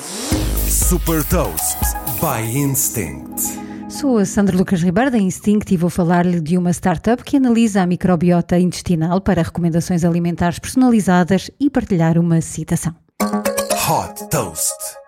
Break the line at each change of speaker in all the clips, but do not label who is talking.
Super Toast by Instinct.
Sou a Sandra Lucas Ribeiro da Instinct e vou falar-lhe de uma startup que analisa a microbiota intestinal para recomendações alimentares personalizadas e partilhar uma citação.
Hot Toast.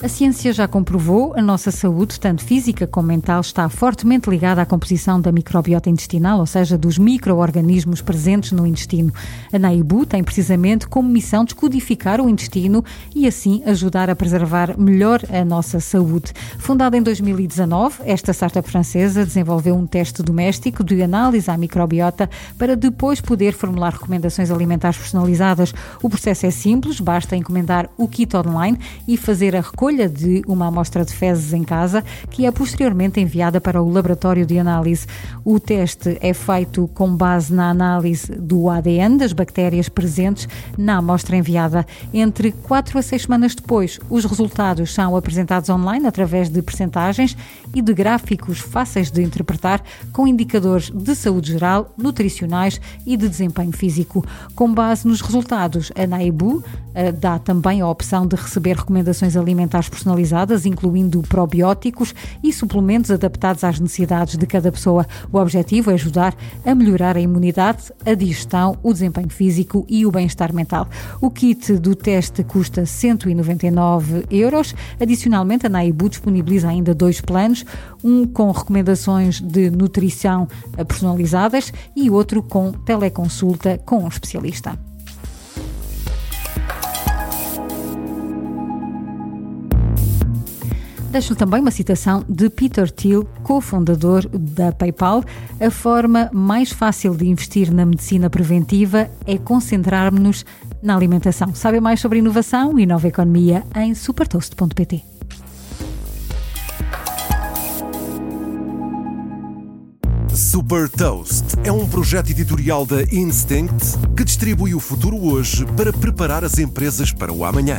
A ciência já comprovou a nossa saúde, tanto física como mental, está fortemente ligada à composição da microbiota intestinal, ou seja, dos micro-organismos presentes no intestino. A Naibu tem precisamente como missão descodificar o intestino e assim ajudar a preservar melhor a nossa saúde. Fundada em 2019, esta startup francesa desenvolveu um teste doméstico de análise à microbiota para depois poder formular recomendações alimentares personalizadas. O processo é simples, basta encomendar o kit online e fazer a recolha recolha de uma amostra de fezes em casa, que é posteriormente enviada para o laboratório de análise. O teste é feito com base na análise do ADN das bactérias presentes na amostra enviada. Entre 4 a 6 semanas depois, os resultados são apresentados online através de percentagens e de gráficos fáceis de interpretar, com indicadores de saúde geral, nutricionais e de desempenho físico. Com base nos resultados, a Naibu eh, dá também a opção de receber recomendações alimentares personalizadas, incluindo probióticos e suplementos adaptados às necessidades de cada pessoa. O objetivo é ajudar a melhorar a imunidade, a digestão, o desempenho físico e o bem-estar mental. O kit do teste custa 199 euros. Adicionalmente, a Naibu disponibiliza ainda dois planos, um com recomendações de nutrição personalizadas e outro com teleconsulta com um especialista. Deixo também uma citação de Peter Thiel, cofundador da PayPal. A forma mais fácil de investir na medicina preventiva é concentrarmos-nos na alimentação. Sabe mais sobre inovação e nova economia em supertoast.pt.
Super Toast é um projeto editorial da Instinct que distribui o futuro hoje para preparar as empresas para o amanhã.